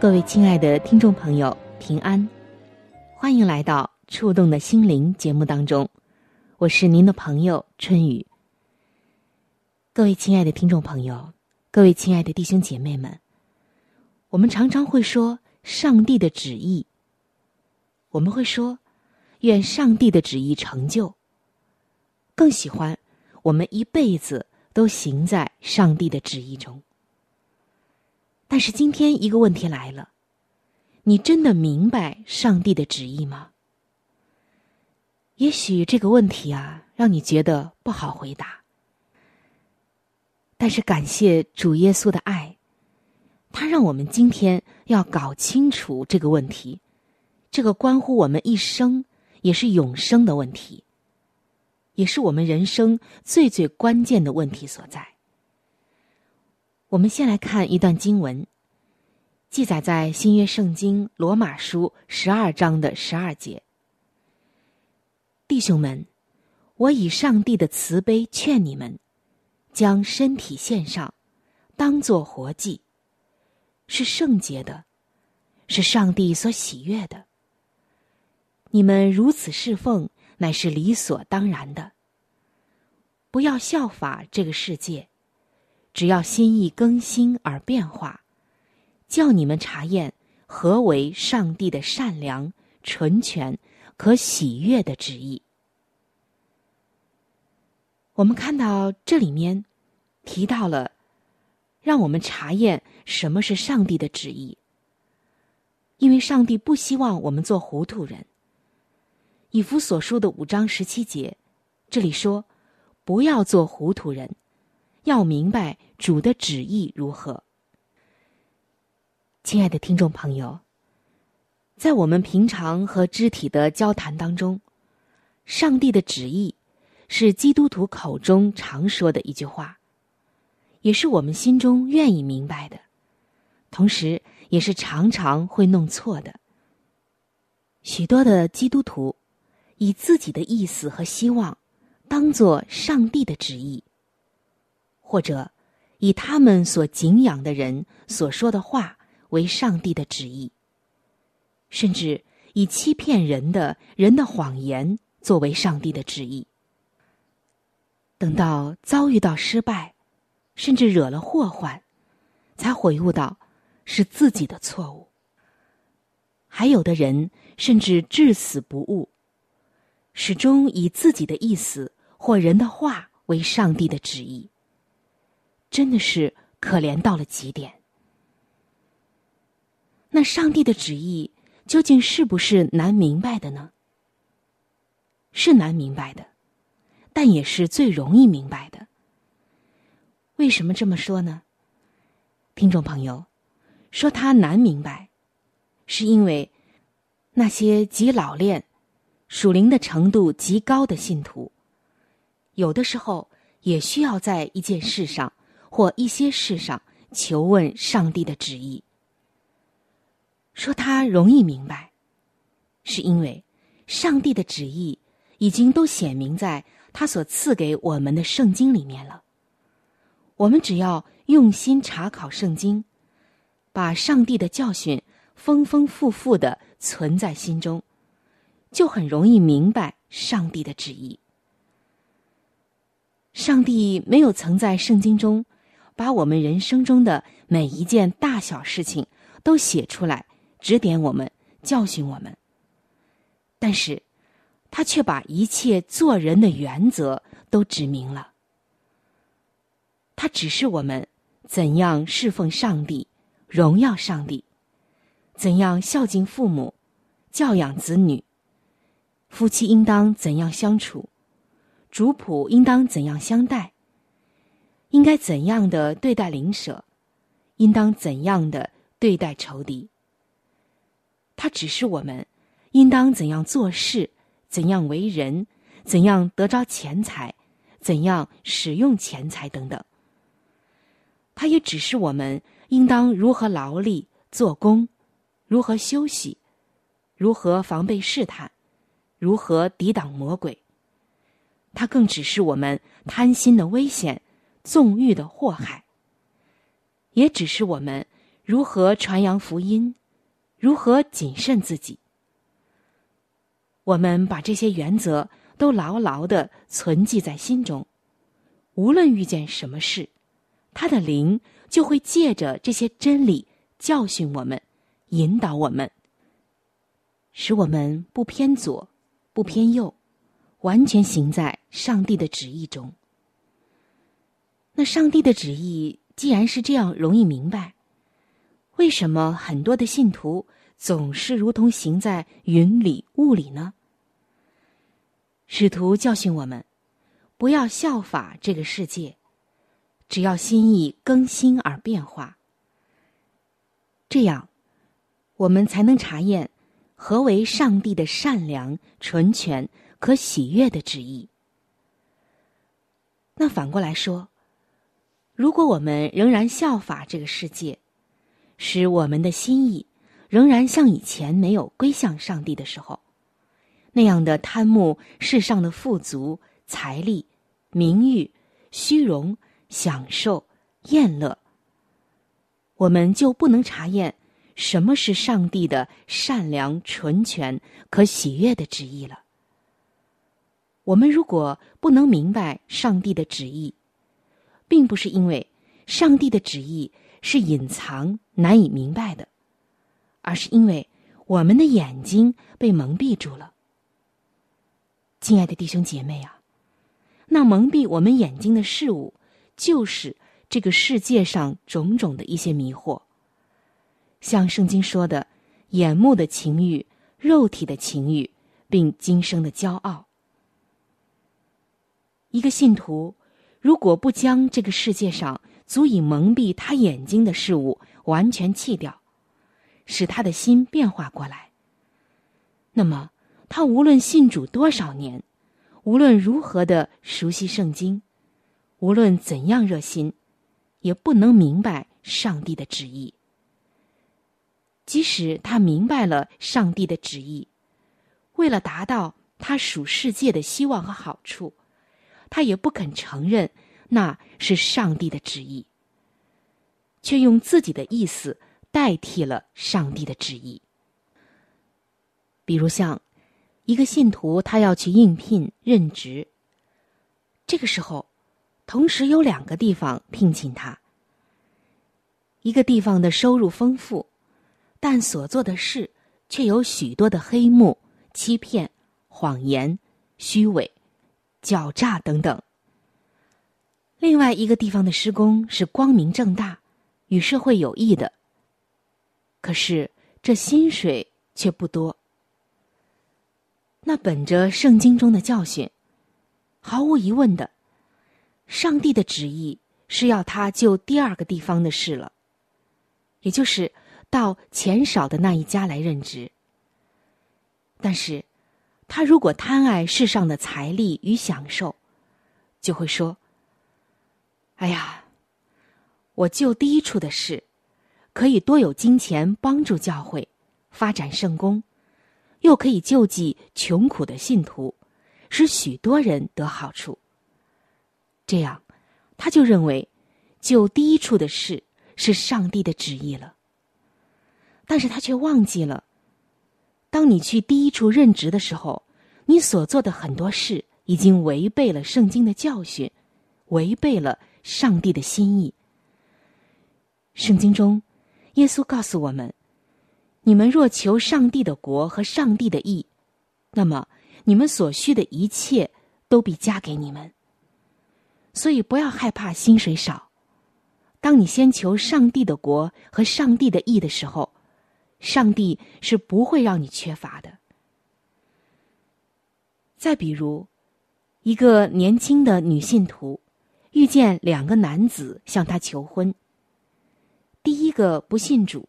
各位亲爱的听众朋友，平安，欢迎来到《触动的心灵》节目当中。我是您的朋友春雨。各位亲爱的听众朋友，各位亲爱的弟兄姐妹们，我们常常会说上帝的旨意。我们会说，愿上帝的旨意成就。更喜欢我们一辈子都行在上帝的旨意中。但是今天一个问题来了，你真的明白上帝的旨意吗？也许这个问题啊，让你觉得不好回答。但是感谢主耶稣的爱，他让我们今天要搞清楚这个问题，这个关乎我们一生也是永生的问题，也是我们人生最最关键的问题所在。我们先来看一段经文，记载在新约圣经罗马书十二章的十二节。弟兄们，我以上帝的慈悲劝你们，将身体献上，当作活祭，是圣洁的，是上帝所喜悦的。你们如此侍奉，乃是理所当然的。不要效法这个世界，只要心意更新而变化，叫你们查验何为上帝的善良、纯全。可喜悦的旨意。我们看到这里面提到了，让我们查验什么是上帝的旨意。因为上帝不希望我们做糊涂人。以弗所书的五章十七节，这里说：“不要做糊涂人，要明白主的旨意如何。”亲爱的听众朋友。在我们平常和肢体的交谈当中，上帝的旨意是基督徒口中常说的一句话，也是我们心中愿意明白的，同时也是常常会弄错的。许多的基督徒以自己的意思和希望当做上帝的旨意，或者以他们所敬仰的人所说的话为上帝的旨意。甚至以欺骗人的人的谎言作为上帝的旨意。等到遭遇到失败，甚至惹了祸患，才悔悟到是自己的错误。还有的人甚至至死不悟，始终以自己的意思或人的话为上帝的旨意，真的是可怜到了极点。那上帝的旨意。究竟是不是难明白的呢？是难明白的，但也是最容易明白的。为什么这么说呢？听众朋友，说他难明白，是因为那些极老练、属灵的程度极高的信徒，有的时候也需要在一件事上或一些事上求问上帝的旨意。说他容易明白，是因为上帝的旨意已经都显明在他所赐给我们的圣经里面了。我们只要用心查考圣经，把上帝的教训丰丰富富的存在心中，就很容易明白上帝的旨意。上帝没有曾在圣经中把我们人生中的每一件大小事情都写出来，指点我们，教训我们。但是，他却把一切做人的原则都指明了。他指示我们怎样侍奉上帝，荣耀上帝；怎样孝敬父母，教养子女；夫妻应当怎样相处，主仆应当怎样相待。应该怎样的对待邻舍？应当怎样的对待仇敌？他指示我们应当怎样做事，怎样为人，怎样得着钱财，怎样使用钱财等等。他也指示我们应当如何劳力做工，如何休息，如何防备试探，如何抵挡魔鬼。他更指示我们贪心的危险。纵欲的祸害，也只是我们如何传扬福音，如何谨慎自己。我们把这些原则都牢牢的存记在心中，无论遇见什么事，他的灵就会借着这些真理教训我们，引导我们，使我们不偏左，不偏右，完全行在上帝的旨意中。那上帝的旨意既然是这样容易明白，为什么很多的信徒总是如同行在云里雾里呢？使徒教训我们，不要效法这个世界，只要心意更新而变化，这样我们才能查验何为上帝的善良、纯全、可喜悦的旨意。那反过来说。如果我们仍然效法这个世界，使我们的心意仍然像以前没有归向上帝的时候，那样的贪慕世上的富足、财力、名誉、虚荣、享受、厌乐，我们就不能查验什么是上帝的善良、纯全、可喜悦的旨意了。我们如果不能明白上帝的旨意，并不是因为上帝的旨意是隐藏难以明白的，而是因为我们的眼睛被蒙蔽住了。亲爱的弟兄姐妹啊，那蒙蔽我们眼睛的事物，就是这个世界上种种的一些迷惑，像圣经说的，眼目的情欲、肉体的情欲，并今生的骄傲。一个信徒。如果不将这个世界上足以蒙蔽他眼睛的事物完全弃掉，使他的心变化过来，那么他无论信主多少年，无论如何的熟悉圣经，无论怎样热心，也不能明白上帝的旨意。即使他明白了上帝的旨意，为了达到他属世界的希望和好处。他也不肯承认那是上帝的旨意，却用自己的意思代替了上帝的旨意。比如像一个信徒，他要去应聘任职，这个时候，同时有两个地方聘请他。一个地方的收入丰富，但所做的事却有许多的黑幕、欺骗、谎言、虚伪。狡诈等等。另外一个地方的施工是光明正大，与社会有益的。可是这薪水却不多。那本着圣经中的教训，毫无疑问的，上帝的旨意是要他就第二个地方的事了，也就是到钱少的那一家来任职。但是。他如果贪爱世上的财力与享受，就会说：“哎呀，我就第一处的事，可以多有金钱帮助教会发展圣功，又可以救济穷苦的信徒，使许多人得好处。这样，他就认为，就第一处的事是上帝的旨意了。但是他却忘记了。”当你去第一处任职的时候，你所做的很多事已经违背了圣经的教训，违背了上帝的心意，圣经中，耶稣告诉我们：“你们若求上帝的国和上帝的义，那么你们所需的一切都必加给你们。”所以不要害怕薪水少。当你先求上帝的国和上帝的义的时候，上帝是不会让你缺乏的。再比如，一个年轻的女信徒遇见两个男子向她求婚。第一个不信主，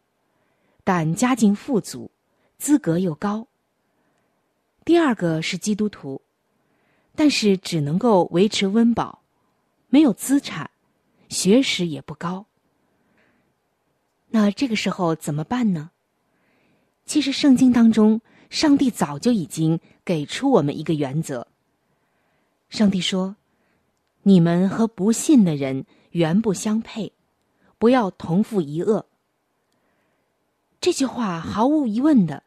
但家境富足，资格又高。第二个是基督徒，但是只能够维持温饱，没有资产，学识也不高。那这个时候怎么办呢？其实圣经当中，上帝早就已经给出我们一个原则。上帝说：“你们和不信的人原不相配。”不要同父一恶。这句话毫无疑问的，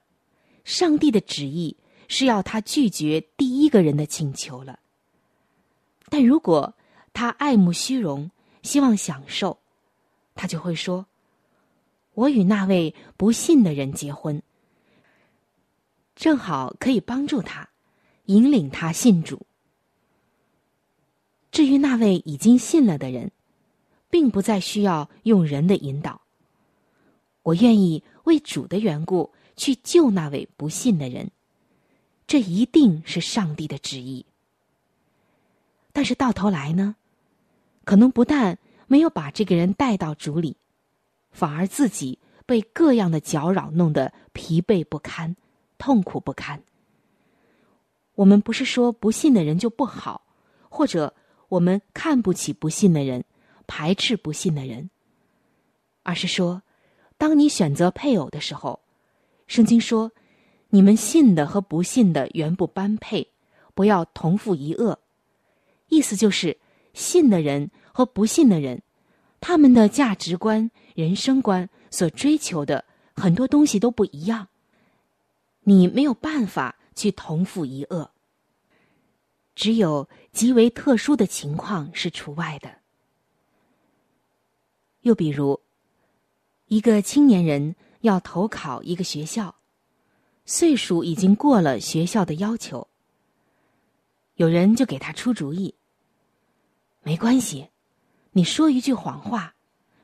上帝的旨意是要他拒绝第一个人的请求了。但如果他爱慕虚荣，希望享受，他就会说：“我与那位不信的人结婚，正好可以帮助他，引领他信主。至于那位已经信了的人。”并不再需要用人的引导。我愿意为主的缘故去救那位不信的人，这一定是上帝的旨意。但是到头来呢，可能不但没有把这个人带到主里，反而自己被各样的搅扰弄得疲惫不堪、痛苦不堪。我们不是说不信的人就不好，或者我们看不起不信的人。排斥不信的人，而是说，当你选择配偶的时候，圣经说，你们信的和不信的原不般配，不要同父一恶。意思就是，信的人和不信的人，他们的价值观、人生观所追求的很多东西都不一样，你没有办法去同父一恶。只有极为特殊的情况是除外的。又比如，一个青年人要投考一个学校，岁数已经过了学校的要求。有人就给他出主意：“没关系，你说一句谎话，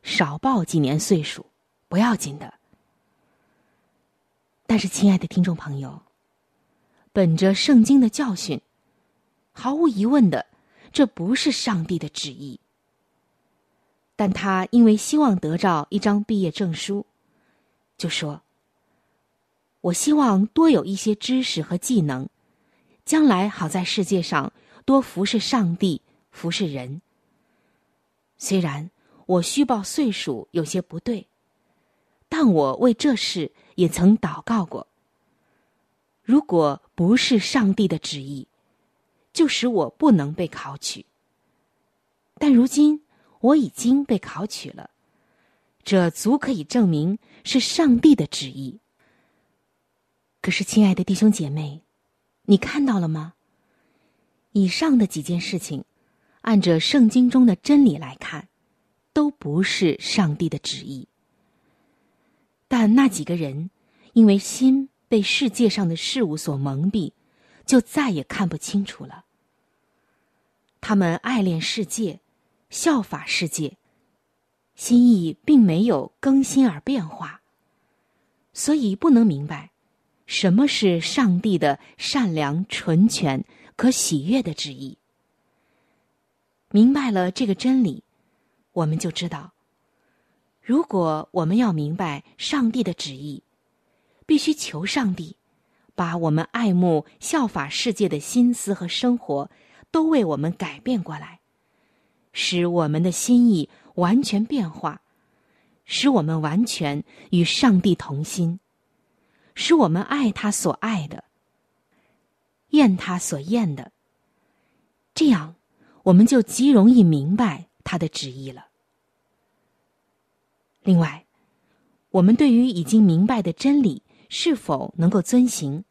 少报几年岁数，不要紧的。”但是，亲爱的听众朋友，本着圣经的教训，毫无疑问的，这不是上帝的旨意。但他因为希望得到一张毕业证书，就说：“我希望多有一些知识和技能，将来好在世界上多服侍上帝、服侍人。虽然我虚报岁数有些不对，但我为这事也曾祷告过。如果不是上帝的旨意，就使我不能被考取。但如今。”我已经被考取了，这足可以证明是上帝的旨意。可是，亲爱的弟兄姐妹，你看到了吗？以上的几件事情，按着圣经中的真理来看，都不是上帝的旨意。但那几个人因为心被世界上的事物所蒙蔽，就再也看不清楚了。他们爱恋世界。效法世界，心意并没有更新而变化，所以不能明白什么是上帝的善良、纯全、可喜悦的旨意。明白了这个真理，我们就知道，如果我们要明白上帝的旨意，必须求上帝把我们爱慕、效法世界的心思和生活都为我们改变过来。使我们的心意完全变化，使我们完全与上帝同心，使我们爱他所爱的，厌他所厌的。这样，我们就极容易明白他的旨意了。另外，我们对于已经明白的真理是否能够遵行，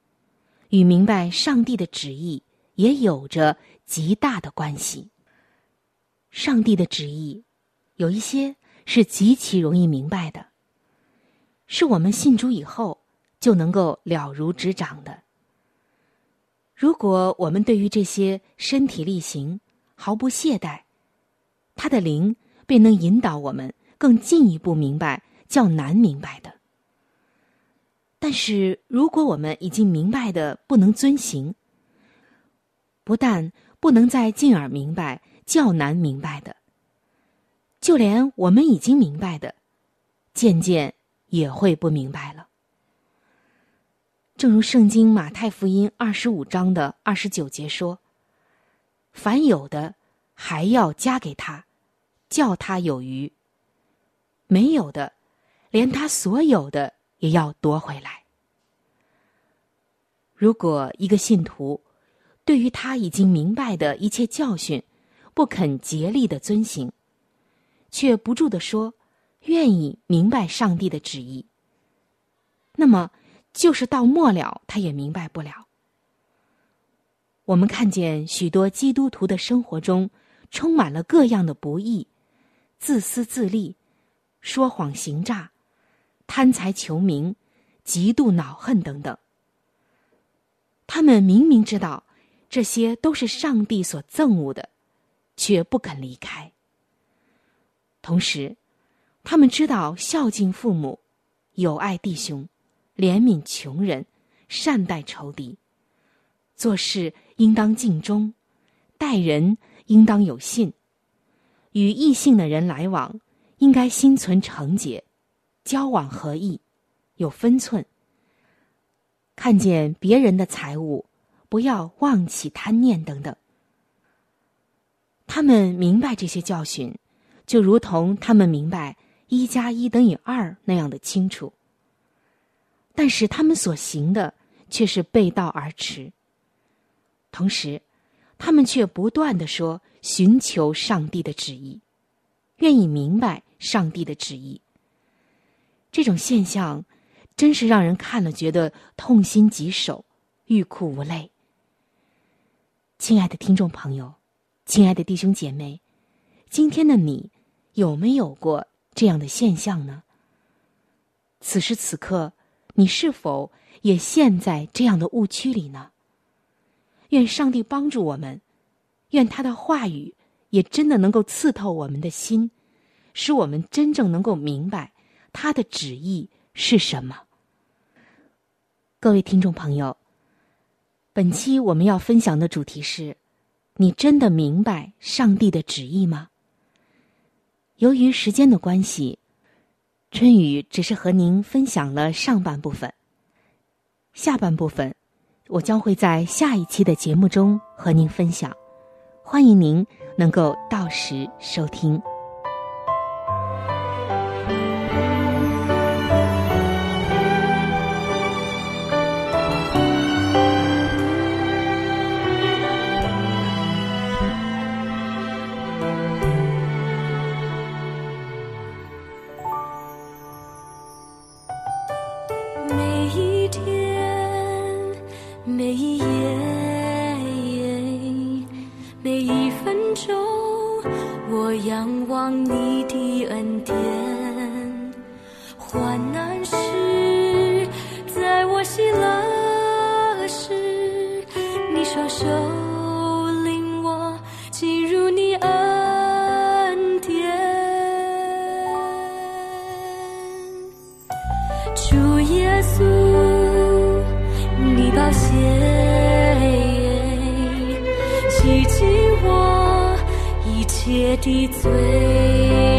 与明白上帝的旨意也有着极大的关系。上帝的旨意，有一些是极其容易明白的，是我们信主以后就能够了如指掌的。如果我们对于这些身体力行毫不懈怠，他的灵便能引导我们更进一步明白较难明白的。但是，如果我们已经明白的不能遵行，不但不能再进而明白较难明白的，就连我们已经明白的，渐渐也会不明白了。正如圣经马太福音二十五章的二十九节说：“凡有的，还要加给他，叫他有余；没有的，连他所有的。”也要夺回来。如果一个信徒对于他已经明白的一切教训不肯竭力的遵行，却不住的说愿意明白上帝的旨意，那么就是到末了他也明白不了。我们看见许多基督徒的生活中充满了各样的不易、自私自利、说谎行诈。贪财求名、极度恼恨等等，他们明明知道这些都是上帝所憎恶的，却不肯离开。同时，他们知道孝敬父母、友爱弟兄、怜悯穷人、善待仇敌，做事应当尽忠，待人应当有信，与异性的人来往应该心存诚洁。交往合意，有分寸。看见别人的财物，不要妄起贪念等等。他们明白这些教训，就如同他们明白一加一等于二那样的清楚。但是他们所行的却是背道而驰。同时，他们却不断的说寻求上帝的旨意，愿意明白上帝的旨意。这种现象，真是让人看了觉得痛心疾首、欲哭无泪。亲爱的听众朋友，亲爱的弟兄姐妹，今天的你有没有过这样的现象呢？此时此刻，你是否也陷在这样的误区里呢？愿上帝帮助我们，愿他的话语也真的能够刺透我们的心，使我们真正能够明白。他的旨意是什么？各位听众朋友，本期我们要分享的主题是：你真的明白上帝的旨意吗？由于时间的关系，春雨只是和您分享了上半部分，下半部分我将会在下一期的节目中和您分享，欢迎您能够到时收听。望你的恩典。患难时在我喜乐时你双手领我进入你恩典。主耶稣你保险的罪。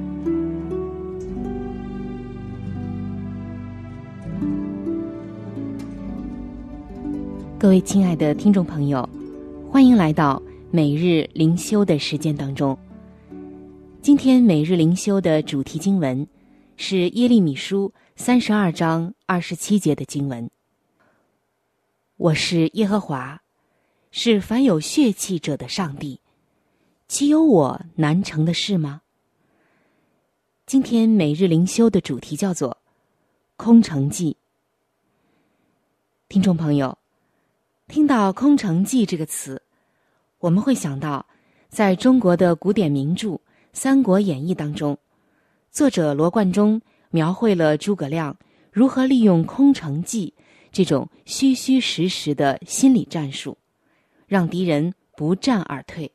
各位亲爱的听众朋友，欢迎来到每日灵修的时间当中。今天每日灵修的主题经文是耶利米书三十二章二十七节的经文。我是耶和华，是凡有血气者的上帝，岂有我难成的事吗？今天每日灵修的主题叫做“空城计”。听众朋友。听到“空城计”这个词，我们会想到，在中国的古典名著《三国演义》当中，作者罗贯中描绘了诸葛亮如何利用空城计这种虚虚实实的心理战术，让敌人不战而退。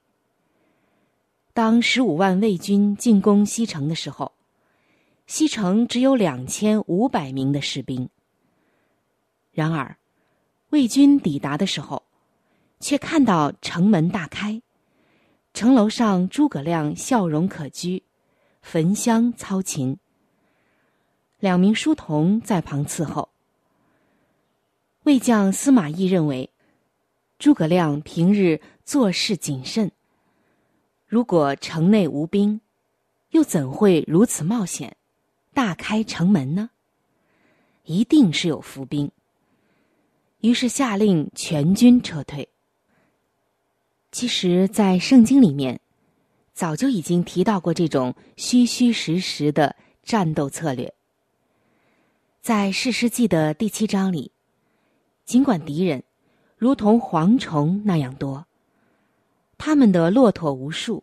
当十五万魏军进攻西城的时候，西城只有两千五百名的士兵。然而，魏军抵达的时候，却看到城门大开，城楼上诸葛亮笑容可掬，焚香操琴。两名书童在旁伺候。魏将司马懿认为，诸葛亮平日做事谨慎，如果城内无兵，又怎会如此冒险，大开城门呢？一定是有伏兵。于是下令全军撤退。其实，在圣经里面，早就已经提到过这种虚虚实实的战斗策略。在士师记的第七章里，尽管敌人如同蝗虫那样多，他们的骆驼无数，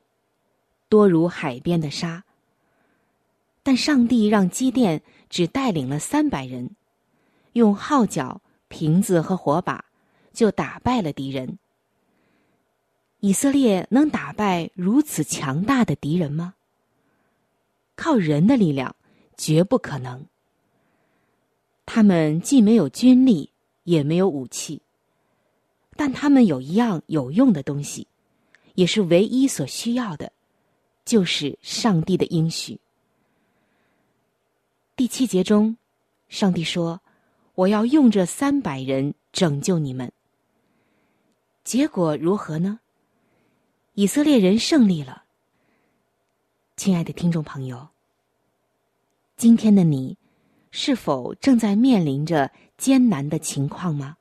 多如海边的沙，但上帝让基甸只带领了三百人，用号角。瓶子和火把，就打败了敌人。以色列能打败如此强大的敌人吗？靠人的力量绝不可能。他们既没有军力，也没有武器，但他们有一样有用的东西，也是唯一所需要的，就是上帝的应许。第七节中，上帝说。我要用这三百人拯救你们。结果如何呢？以色列人胜利了。亲爱的听众朋友，今天的你是否正在面临着艰难的情况吗？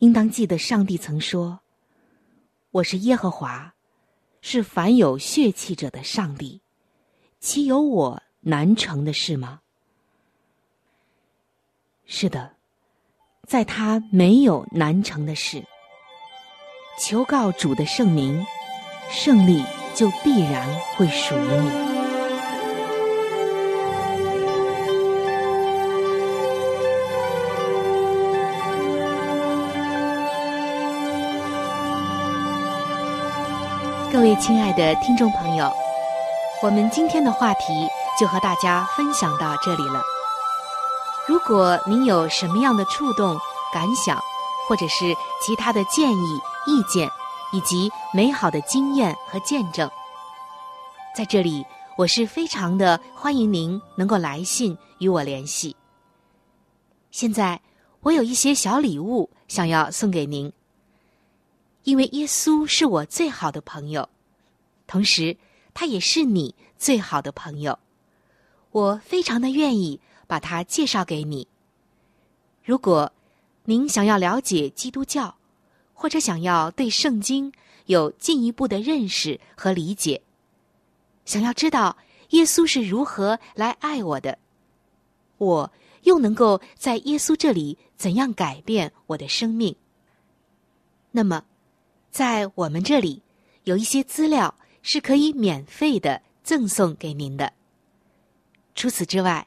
应当记得，上帝曾说：“我是耶和华，是凡有血气者的上帝，岂有我难成的事吗？”是的，在他没有难成的事。求告主的圣名，胜利就必然会属于你。各位亲爱的听众朋友，我们今天的话题就和大家分享到这里了。如果您有什么样的触动、感想，或者是其他的建议、意见，以及美好的经验和见证。在这里，我是非常的欢迎您能够来信与我联系。现在，我有一些小礼物想要送给您，因为耶稣是我最好的朋友，同时他也是你最好的朋友。我非常的愿意把它介绍给你。如果您想要了解基督教，或者想要对圣经有进一步的认识和理解，想要知道耶稣是如何来爱我的，我又能够在耶稣这里怎样改变我的生命，那么，在我们这里有一些资料是可以免费的赠送给您的。除此之外，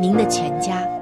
您的全家。